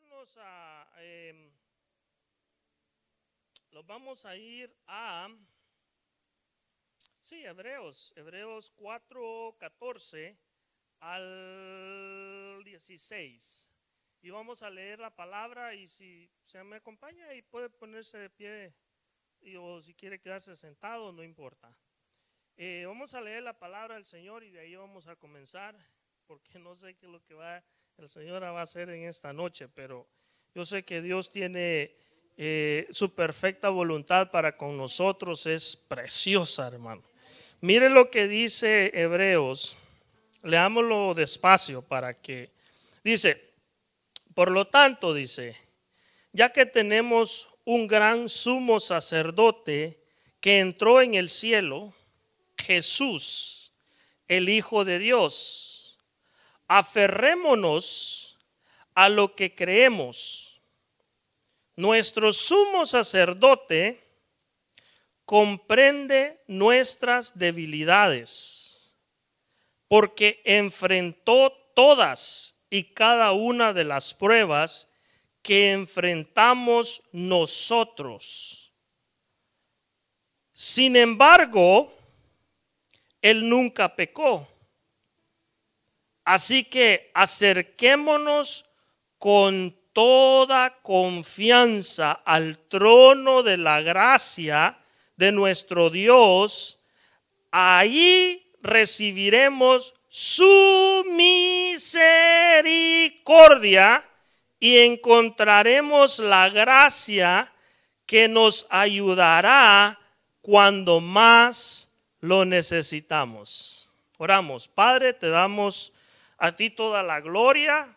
irnos a, em, vamos a ir a, sí, Hebreos, Hebreos 4, 14 al 16. Y vamos a leer la palabra y si se me acompaña y puede ponerse de pie o si quiere quedarse sentado, no importa. Eh, vamos a leer la palabra del Señor y de ahí vamos a comenzar, porque no sé qué es lo que va, el Señor va a hacer en esta noche, pero yo sé que Dios tiene eh, su perfecta voluntad para con nosotros, es preciosa, hermano. Mire lo que dice Hebreos, leámoslo despacio para que, dice, por lo tanto, dice, ya que tenemos un gran sumo sacerdote que entró en el cielo, Jesús, el Hijo de Dios. Aferrémonos a lo que creemos. Nuestro sumo sacerdote comprende nuestras debilidades, porque enfrentó todas y cada una de las pruebas que enfrentamos nosotros. Sin embargo, él nunca pecó. Así que acerquémonos con toda confianza al trono de la gracia de nuestro Dios. Ahí recibiremos su misericordia y encontraremos la gracia que nos ayudará cuando más lo necesitamos. Oramos, Padre, te damos a ti toda la gloria,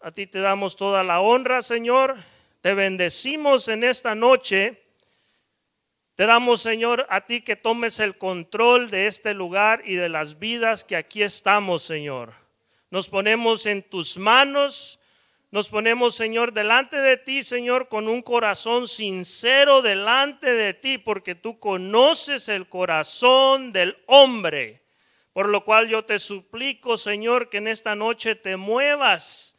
a ti te damos toda la honra, Señor. Te bendecimos en esta noche. Te damos, Señor, a ti que tomes el control de este lugar y de las vidas que aquí estamos, Señor. Nos ponemos en tus manos nos ponemos, Señor, delante de ti, Señor, con un corazón sincero delante de ti, porque tú conoces el corazón del hombre. Por lo cual yo te suplico, Señor, que en esta noche te muevas,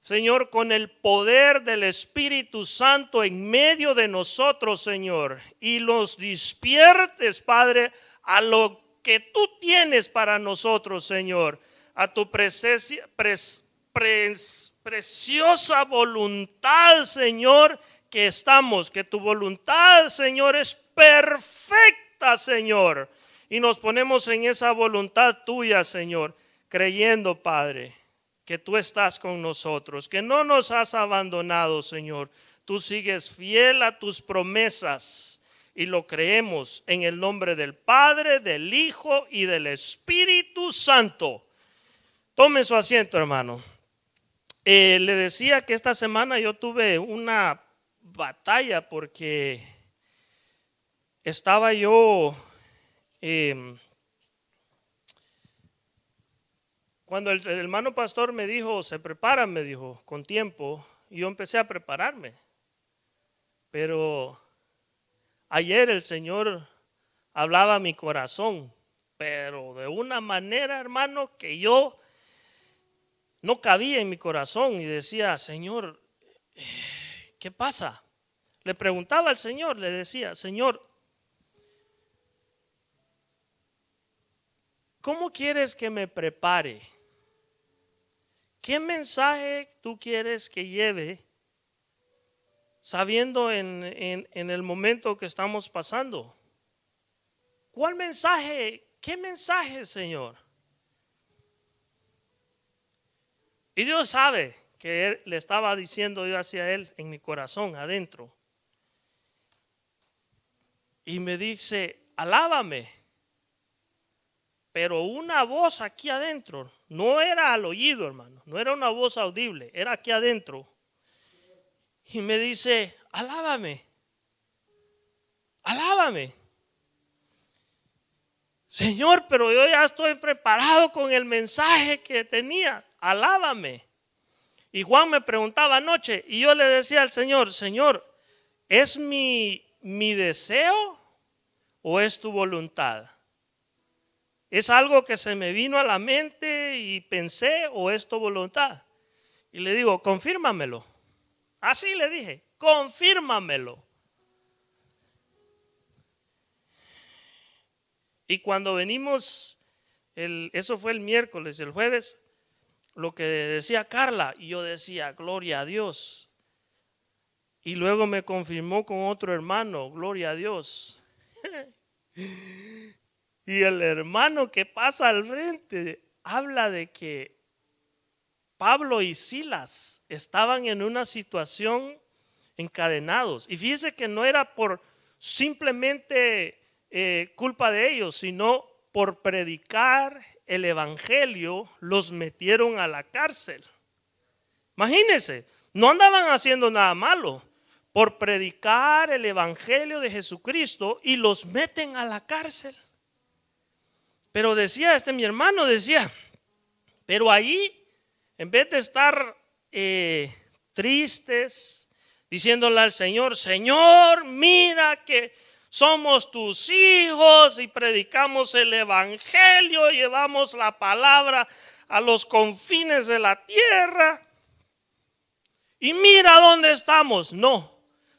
Señor, con el poder del Espíritu Santo en medio de nosotros, Señor, y los despiertes, Padre, a lo que tú tienes para nosotros, Señor, a tu presencia, preciosa voluntad, Señor, que estamos, que tu voluntad, Señor, es perfecta, Señor. Y nos ponemos en esa voluntad tuya, Señor, creyendo, Padre, que tú estás con nosotros, que no nos has abandonado, Señor. Tú sigues fiel a tus promesas y lo creemos en el nombre del Padre, del Hijo y del Espíritu Santo. Tome su asiento, hermano. Eh, le decía que esta semana yo tuve una batalla porque estaba yo, em, cuando el, hermano pastor me dijo, se prepara, me dijo, con tiempo, yo empecé a prepararme. Pero ayer el Señor hablaba a mi corazón, pero de una manera, hermano, que yo no cabía en mi corazón y decía, Señor, ¿qué pasa? Le preguntaba al Señor, le decía, Señor, ¿cómo quieres que me prepare? ¿Qué mensaje tú quieres que lleve sabiendo en, en el momento que estamos pasando? ¿Cuál mensaje? ¿Qué mensaje, Señor? Y Dios sabe que él, le estaba diciendo yo hacia él en mi corazón, adentro. Y me dice, alábame. Pero una voz aquí adentro, no era al oído, hermano, no era una voz audible, era aquí adentro. Y me dice, alábame, alábame. Señor, pero yo ya estoy preparado con el mensaje que tenía alábame. Y Juan me preguntaba anoche y yo le decía al Señor, Señor, ¿es mi, mi deseo o es tu voluntad? ¿Es algo que se me vino a la mente y pensé o es tu voluntad? Y le digo, confírmamelo. Así le dije, confírmamelo. Y cuando venimos, el, eso fue el miércoles, el jueves, lo que decía Carla, y yo decía, gloria a Dios. Y luego me confirmó con otro hermano, gloria a Dios. y el hermano que pasa al frente habla de que Pablo y Silas estaban en una situación encadenados. Y fíjese que no era por simplemente eh, culpa de ellos, sino por predicar el Evangelio, los metieron a la cárcel. Imagínense, no andaban haciendo nada malo por predicar el Evangelio de Jesucristo y los meten a la cárcel. Pero decía, este mi hermano decía, pero ahí, en vez de estar eh, tristes, diciéndole al Señor, Señor, mira que somos tus hijos y predicamos el Evangelio, llevamos la palabra a los confines de la tierra. Y mira dónde estamos. No,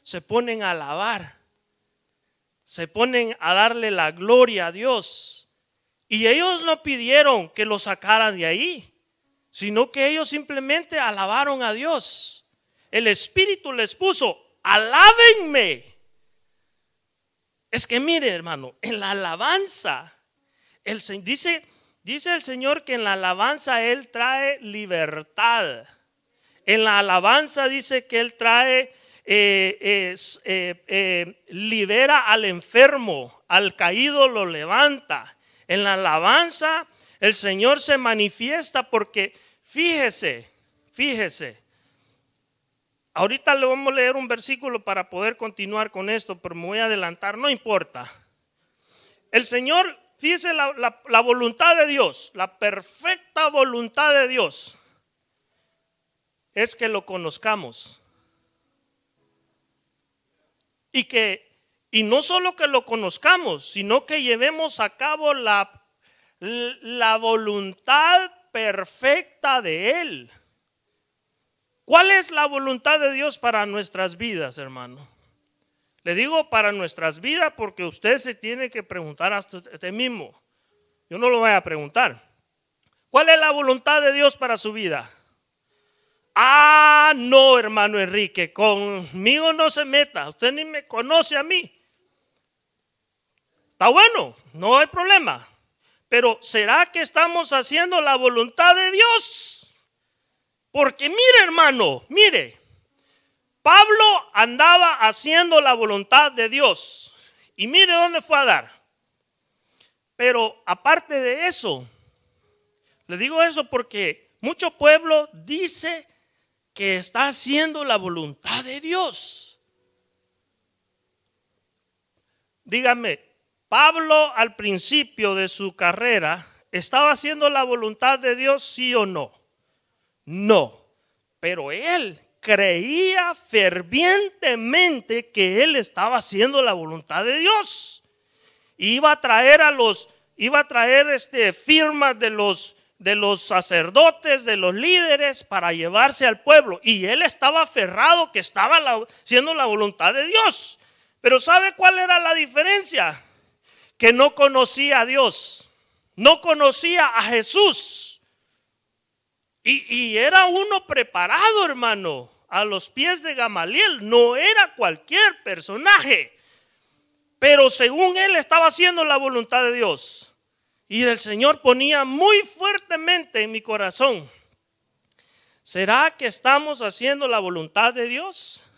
se ponen a alabar, se ponen a darle la gloria a Dios. Y ellos no pidieron que lo sacaran de ahí, sino que ellos simplemente alabaron a Dios. El Espíritu les puso, alábenme. Es que mire, hermano, en la alabanza, el, dice, dice el Señor que en la alabanza Él trae libertad. En la alabanza dice que Él trae eh, eh, eh, libera al enfermo, al caído lo levanta. En la alabanza el Señor se manifiesta porque fíjese, fíjese. Ahorita le vamos a leer un versículo para poder continuar con esto, pero me voy a adelantar, no importa. El Señor, fíjese la voluntad de Dios, la perfecta voluntad de Dios, es que lo conozcamos y que y no solo que lo conozcamos, sino que llevemos a cabo la, la voluntad perfecta de Él. ¿Cuál es la voluntad de Dios para nuestras vidas, hermano? Le digo para nuestras vidas porque usted se tiene que preguntar a usted mismo. Yo no lo voy a preguntar. ¿Cuál es la voluntad de Dios para su vida? Ah, no, hermano Enrique, conmigo no se meta. Usted ni me conoce a mí. Está bueno, no hay problema. Pero ¿será que estamos haciendo la voluntad de Dios? Porque mire, hermano, mire. Pablo andaba haciendo la voluntad de Dios. Y mire dónde fue a dar. Pero aparte de eso, le digo eso porque mucho pueblo dice que está haciendo la voluntad de Dios. Dígame, Pablo al principio de su carrera estaba haciendo la voluntad de Dios, sí o no? No, pero él creía fervientemente que él estaba haciendo la voluntad de Dios. Iba a traer a los, iba a traer este, firmas de los de los sacerdotes, de los líderes, para llevarse al pueblo. Y él estaba aferrado que estaba haciendo la voluntad de Dios. Pero ¿sabe cuál era la diferencia? Que no conocía a Dios, no conocía a Jesús. Y, era uno preparado, hermano, a los pies de Gamaliel. No era cualquier personaje. Pero según él estaba haciendo la voluntad de Dios. Y el Señor ponía muy fuertemente en mi corazón, ¿será que estamos haciendo la voluntad de Dios?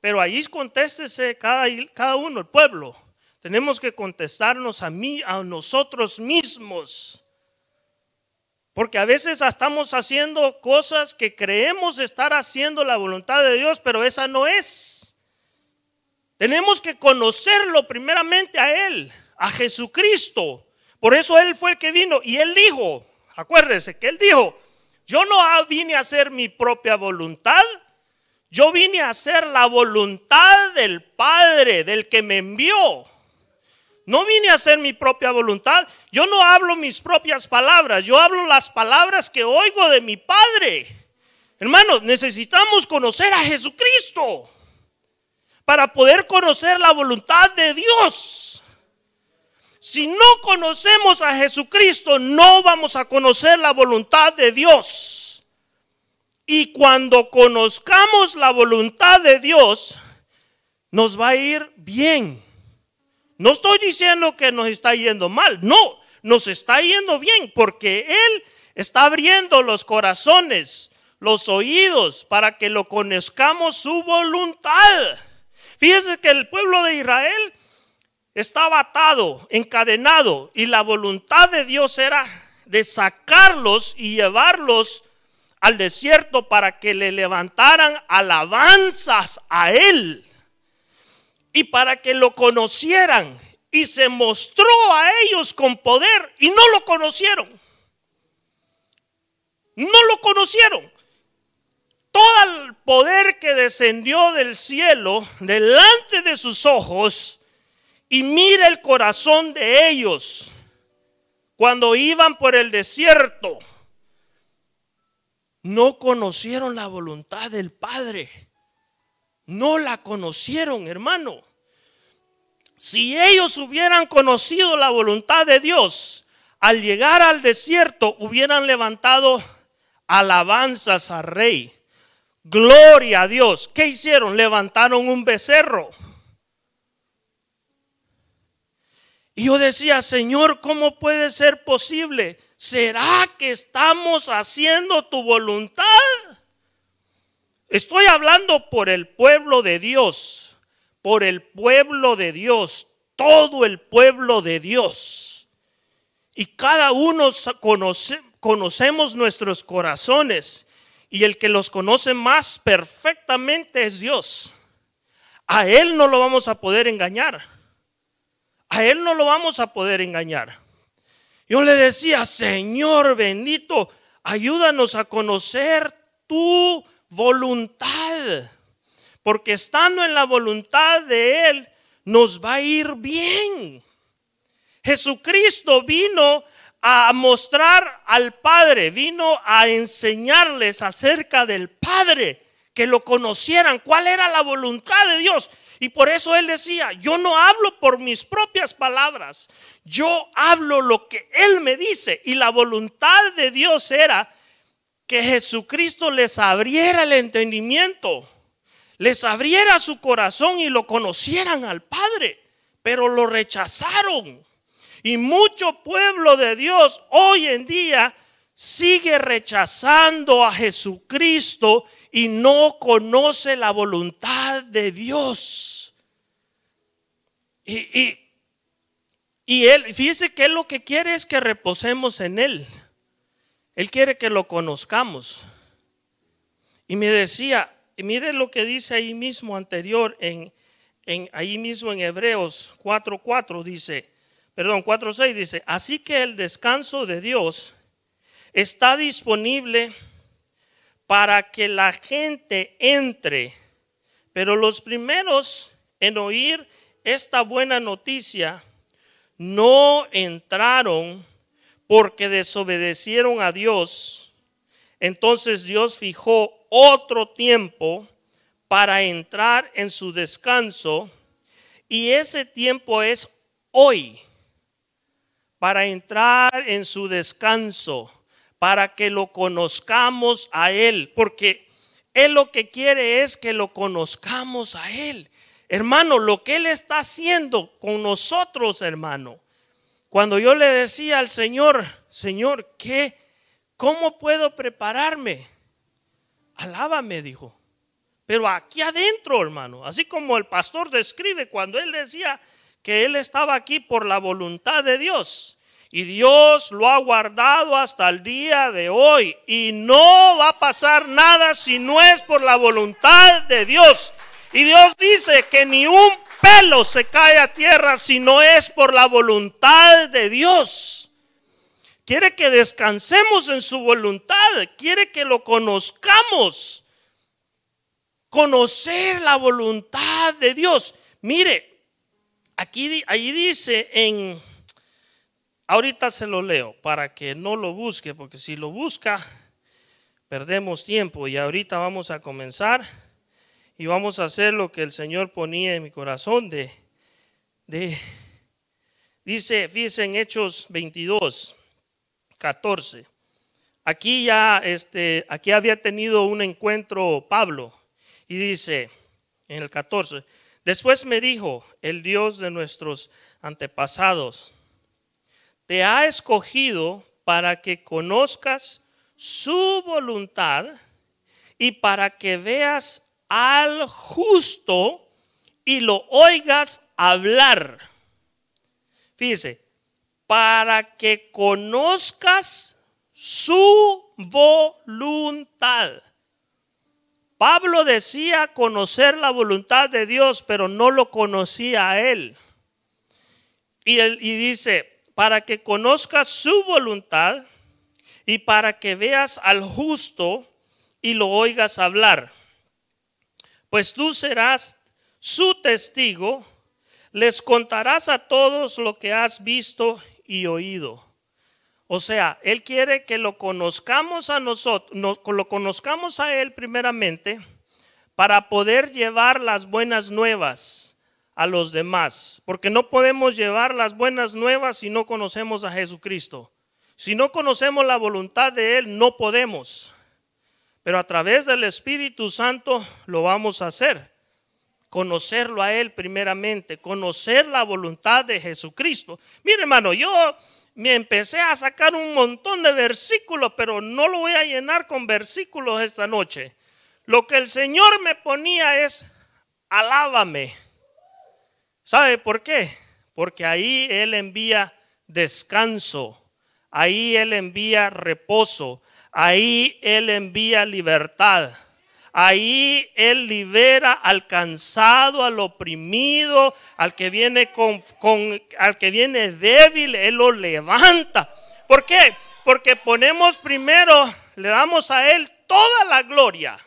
Pero ahí contéstese cada uno, el pueblo. Tenemos que contestarnos a mí, a nosotros mismos. Porque a veces estamos haciendo cosas que creemos estar haciendo la voluntad de Dios, pero esa no es. Tenemos que conocerlo primeramente a Él, a Jesucristo. Por eso Él fue el que vino y Él dijo, acuérdese que Él dijo, yo no vine a hacer mi propia voluntad, yo vine a hacer la voluntad del Padre, del que me envió. No vine a hacer mi propia voluntad. Yo no hablo mis propias palabras. Yo hablo las palabras que oigo de mi Padre. Hermanos, necesitamos conocer a Jesucristo para poder conocer la voluntad de Dios. Si no conocemos a Jesucristo, no vamos a conocer la voluntad de Dios. Y cuando conozcamos la voluntad de Dios, nos va a ir bien. No estoy diciendo que nos está yendo mal, no, nos está yendo bien porque Él está abriendo los corazones, los oídos, para que lo conozcamos su voluntad. Fíjese que el pueblo de Israel estaba atado, encadenado, y la voluntad de Dios era de sacarlos y llevarlos al desierto para que le levantaran alabanzas a Él y para que lo conocieran. Y se mostró a ellos con poder y no lo conocieron. No lo conocieron todo el poder que descendió del cielo delante de sus ojos y mira el corazón de ellos cuando iban por el desierto. No conocieron la voluntad del Padre. No la conocieron, hermano. Si ellos hubieran conocido la voluntad de Dios, al llegar al desierto hubieran levantado alabanzas al rey Gloria a Dios. ¿Qué hicieron? Levantaron un becerro. Y yo decía, Señor, ¿cómo puede ser posible? ¿Será que estamos haciendo tu voluntad? Estoy hablando por el pueblo de Dios, por el pueblo de Dios, todo el pueblo de Dios. Y cada uno conoce, conocemos nuestros corazones y el que los conoce más perfectamente es Dios. A Él no lo vamos a poder engañar. A Él no lo vamos a poder engañar. Yo le decía, Señor bendito, ayúdanos a conocer tu voluntad. Porque estando en la voluntad de Él, nos va a ir bien. Jesucristo vino a mostrar al Padre, vino a enseñarles acerca del Padre, que lo conocieran, cuál era la voluntad de Dios. Y por eso él decía, yo no hablo por mis propias palabras, yo hablo lo que él me dice. Y la voluntad de Dios era que Jesucristo les abriera el entendimiento, les abriera su corazón y lo conocieran al Padre, pero lo rechazaron. Y mucho pueblo de Dios hoy en día sigue rechazando a Jesucristo y no conoce la voluntad de Dios. Y, y, él, fíjese que él lo que quiere es que reposemos en él. Él quiere que lo conozcamos. Y me decía, mire lo que dice ahí mismo anterior, en, en ahí mismo en Hebreos 4:4 dice, perdón, 4.6 dice, así que el descanso de Dios está disponible para que la gente entre, pero los primeros en oír esta buena noticia no entraron porque desobedecieron a Dios. Entonces Dios fijó otro tiempo para entrar en su descanso y ese tiempo es hoy para entrar en su descanso, para que lo conozcamos a Él, porque Él lo que quiere es que lo conozcamos a Él. Hermano, lo que Él está haciendo con nosotros, hermano. Cuando yo le decía al Señor, Señor, ¿qué? ¿Cómo puedo prepararme? Alábame, dijo. Pero aquí adentro, hermano, así como el pastor describe cuando él decía, que él estaba aquí por la voluntad de Dios. Y Dios lo ha guardado hasta el día de hoy. Y no va a pasar nada si no es por la voluntad de Dios. Y Dios dice que ni un pelo se cae a tierra si no es por la voluntad de Dios. Quiere que descansemos en su voluntad. Quiere que lo conozcamos. Conocer la voluntad de Dios. Mire, Aquí, ahí dice en, ahorita se lo leo para que no lo busque, porque si lo busca, perdemos tiempo y ahorita vamos a comenzar y vamos a hacer lo que el Señor ponía en mi corazón de, de dice, fíjense en Hechos 22, 14. Aquí ya, este, aquí había tenido un encuentro Pablo y dice en el 14, después me dijo el Dios de nuestros antepasados, te ha escogido para que conozcas su voluntad y para que veas al justo y lo oigas hablar. Fíjese, para que conozcas su voluntad. Pablo decía conocer la voluntad de Dios, pero no lo conocía a él. Y, él, y dice, para que conozcas su voluntad y para que veas al justo y lo oigas hablar pues tú serás su testigo, les contarás a todos lo que has visto y oído. O sea, Él quiere que lo conozcamos a nosotros, lo conozcamos a Él primeramente para poder llevar las buenas nuevas a los demás. Porque no podemos llevar las buenas nuevas si no conocemos a Jesucristo. Si no conocemos la voluntad de Él, no podemos. Pero a través del Espíritu Santo lo vamos a hacer. Conocerlo a Él primeramente, conocer la voluntad de Jesucristo. Mire hermano, yo me empecé a sacar un montón de versículos, pero no lo voy a llenar con versículos esta noche. Lo que el Señor me ponía es, alábame. ¿Sabe por qué? Porque ahí Él envía descanso, ahí Él envía reposo, Ahí Él envía libertad. Ahí Él libera al cansado, al oprimido, al que viene con, al que viene débil, Él lo levanta. ¿Por qué? Porque ponemos primero, le damos a Él toda la gloria,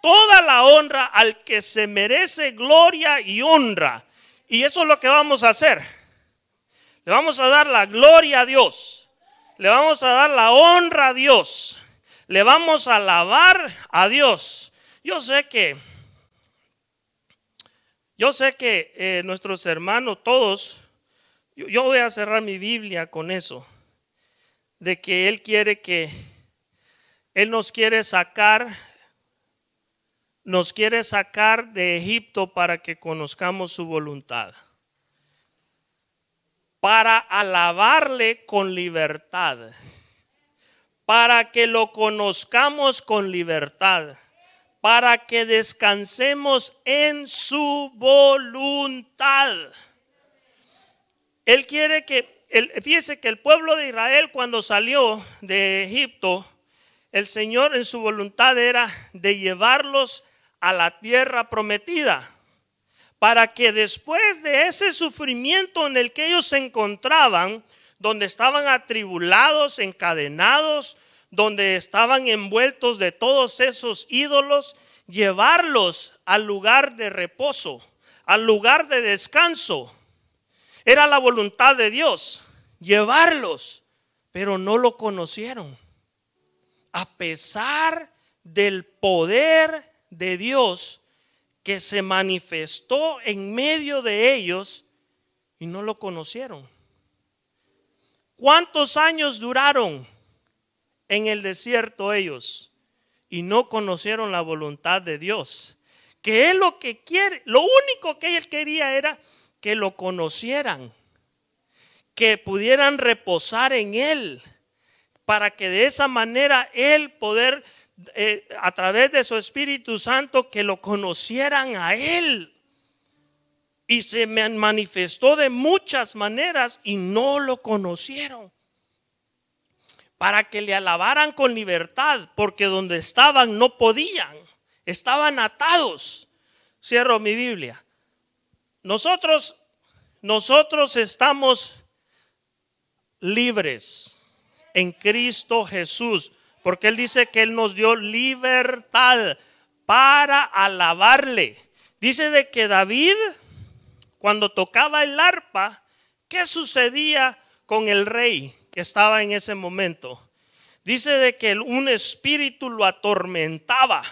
toda la honra al que se merece gloria y honra. Y eso es lo que vamos a hacer. Le vamos a dar la gloria a Dios le vamos a dar la honra a Dios, le vamos a alabar a Dios. Yo sé que, yo sé que eh, nuestros hermanos, todos, yo, voy a cerrar mi Biblia con eso, de que Él quiere que, Él nos quiere sacar, nos quiere sacar de Egipto para que conozcamos su voluntad para alabarle con libertad, para que lo conozcamos con libertad, para que descansemos en su voluntad. Él quiere que, fíjese que el pueblo de Israel cuando salió de Egipto, el Señor en su voluntad era de llevarlos a la tierra prometida para que después de ese sufrimiento en el que ellos se encontraban, donde estaban atribulados, encadenados, donde estaban envueltos de todos esos ídolos, llevarlos al lugar de reposo, al lugar de descanso. Era la voluntad de Dios, llevarlos, pero no lo conocieron. A pesar del poder de Dios, que se manifestó en medio de ellos y no lo conocieron. ¿Cuántos años duraron en el desierto ellos y no conocieron la voluntad de Dios? Que él lo que quiere, lo único que él quería era que lo conocieran, que pudieran reposar en él, para que de esa manera él poder eh, a través de su Espíritu Santo que lo conocieran a Él. Y se manifestó de muchas maneras y no lo conocieron. Para que le alabaran con libertad, porque donde estaban no podían, estaban atados. Cierro mi Biblia. Nosotros, nosotros estamos libres en Cristo Jesús porque Él dice que Él nos dio libertad para alabarle. Dice de que David, cuando tocaba el arpa, ¿qué sucedía con el rey que estaba en ese momento? dice de que un espíritu lo atormentaba.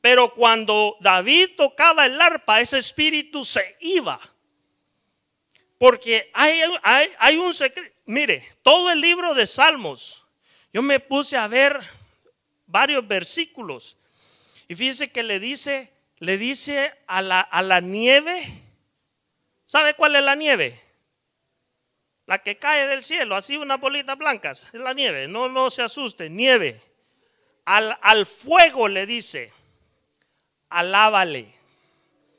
Pero cuando David tocaba el arpa, ese espíritu se iba. Porque hay, hay, un secreto. Mire, todo el libro de Salmos, yo me puse a ver varios versículos. Y fíjese que le dice, le dice a la, a la nieve. ¿Sabe cuál es la nieve? La que cae del cielo, así unas bolitas blancas. Es la nieve. No, no se asuste, nieve. Al, al fuego le dice alábale.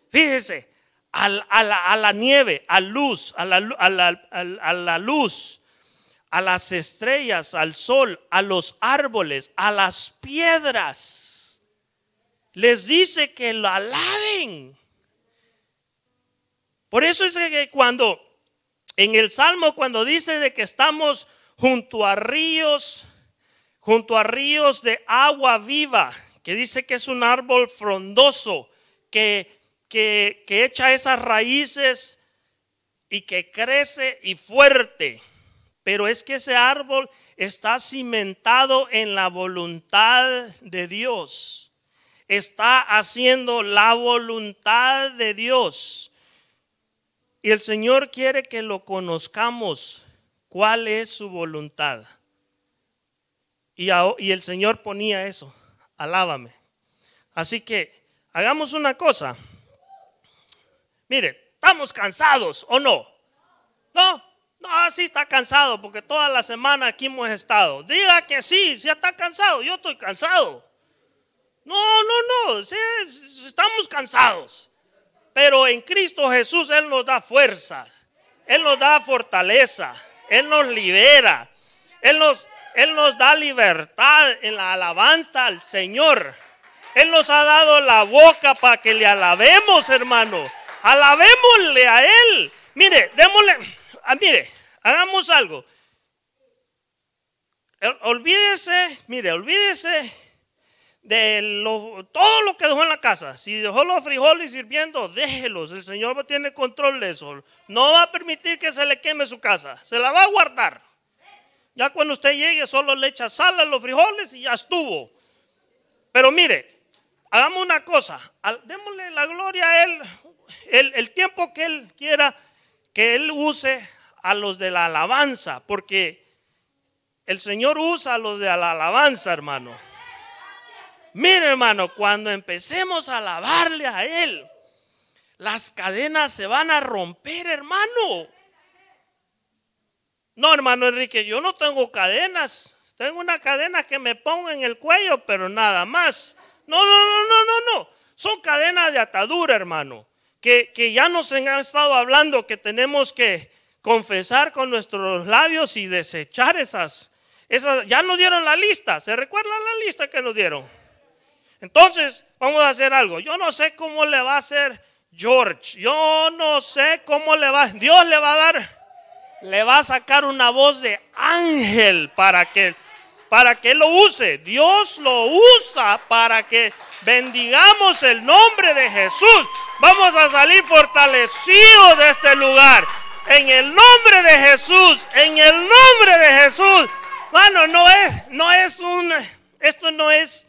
Fíjese, a, la, nieve, a luz, a la, a la luz, a las estrellas, al sol, a los árboles, a las piedras. Les dice que lo alaben. Por eso es que cuando en el Salmo, cuando dice de que estamos junto a ríos, junto a ríos de agua viva, que dice que es un árbol frondoso, que, que, echa esas raíces y que crece y fuerte. Pero es que ese árbol está cimentado en la voluntad de Dios. Está haciendo la voluntad de Dios. Y el Señor quiere que lo conozcamos. ¿Cuál es su voluntad? Y, el Señor ponía eso alábame. Así que hagamos una cosa. Mire, ¿estamos cansados o no? No, no, sí está cansado porque toda la semana aquí hemos estado. Diga que sí, si está cansado, yo estoy cansado. No, no, no, estamos cansados. Pero en Cristo Jesús Él nos da fuerza, Él nos da fortaleza, Él nos libera, Él nos, él nos da libertad en la alabanza al Señor. Él nos ha dado la boca para que le alabemos, hermano. Alabémosle a Él. Mire, démosle, ah, mire, hagamos algo. Olvídese, mire, olvídese de todo lo que dejó en la casa. Si dejó los frijoles sirviendo, déjelos. El Señor tiene control de eso. No va a permitir que se le queme su casa. Se la va a guardar. Ya cuando usted llegue solo le echa sal a los frijoles y ya estuvo. Pero mire, hagamos una cosa, démosle la gloria a Él, el tiempo que Él quiera que Él use a los de la alabanza, porque el Señor usa a los de la alabanza, hermano. Mire, hermano, cuando empecemos a alabarle a Él, las cadenas se van a romper, hermano. No, hermano Enrique, yo no tengo cadenas. Tengo una cadena que me pongo en el cuello, pero nada más. No, no, no, no, no, no. Son cadenas de atadura, hermano. Que, que ya nos han estado hablando que tenemos que confesar con nuestros labios y desechar esas. esas ya nos dieron la lista. ¿Se recuerda la lista que nos dieron? Entonces, vamos a hacer algo. Yo no sé cómo le va a hacer George. Yo no sé cómo le va. Dios le va a dar le va a sacar una voz de ángel para que para que lo use. Dios lo usa para que bendigamos el nombre de Jesús. Vamos a salir fortalecidos de este lugar. En el nombre de Jesús, en el nombre de Jesús. Bueno, no es no es un esto no es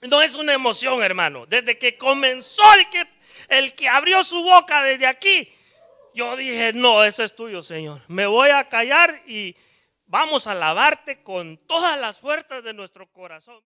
no es una emoción, hermano. Desde que comenzó el que el que abrió su boca desde aquí yo dije, no, eso es tuyo, Señor. Me voy a callar y vamos a alabarte con todas las fuerzas de nuestro corazón.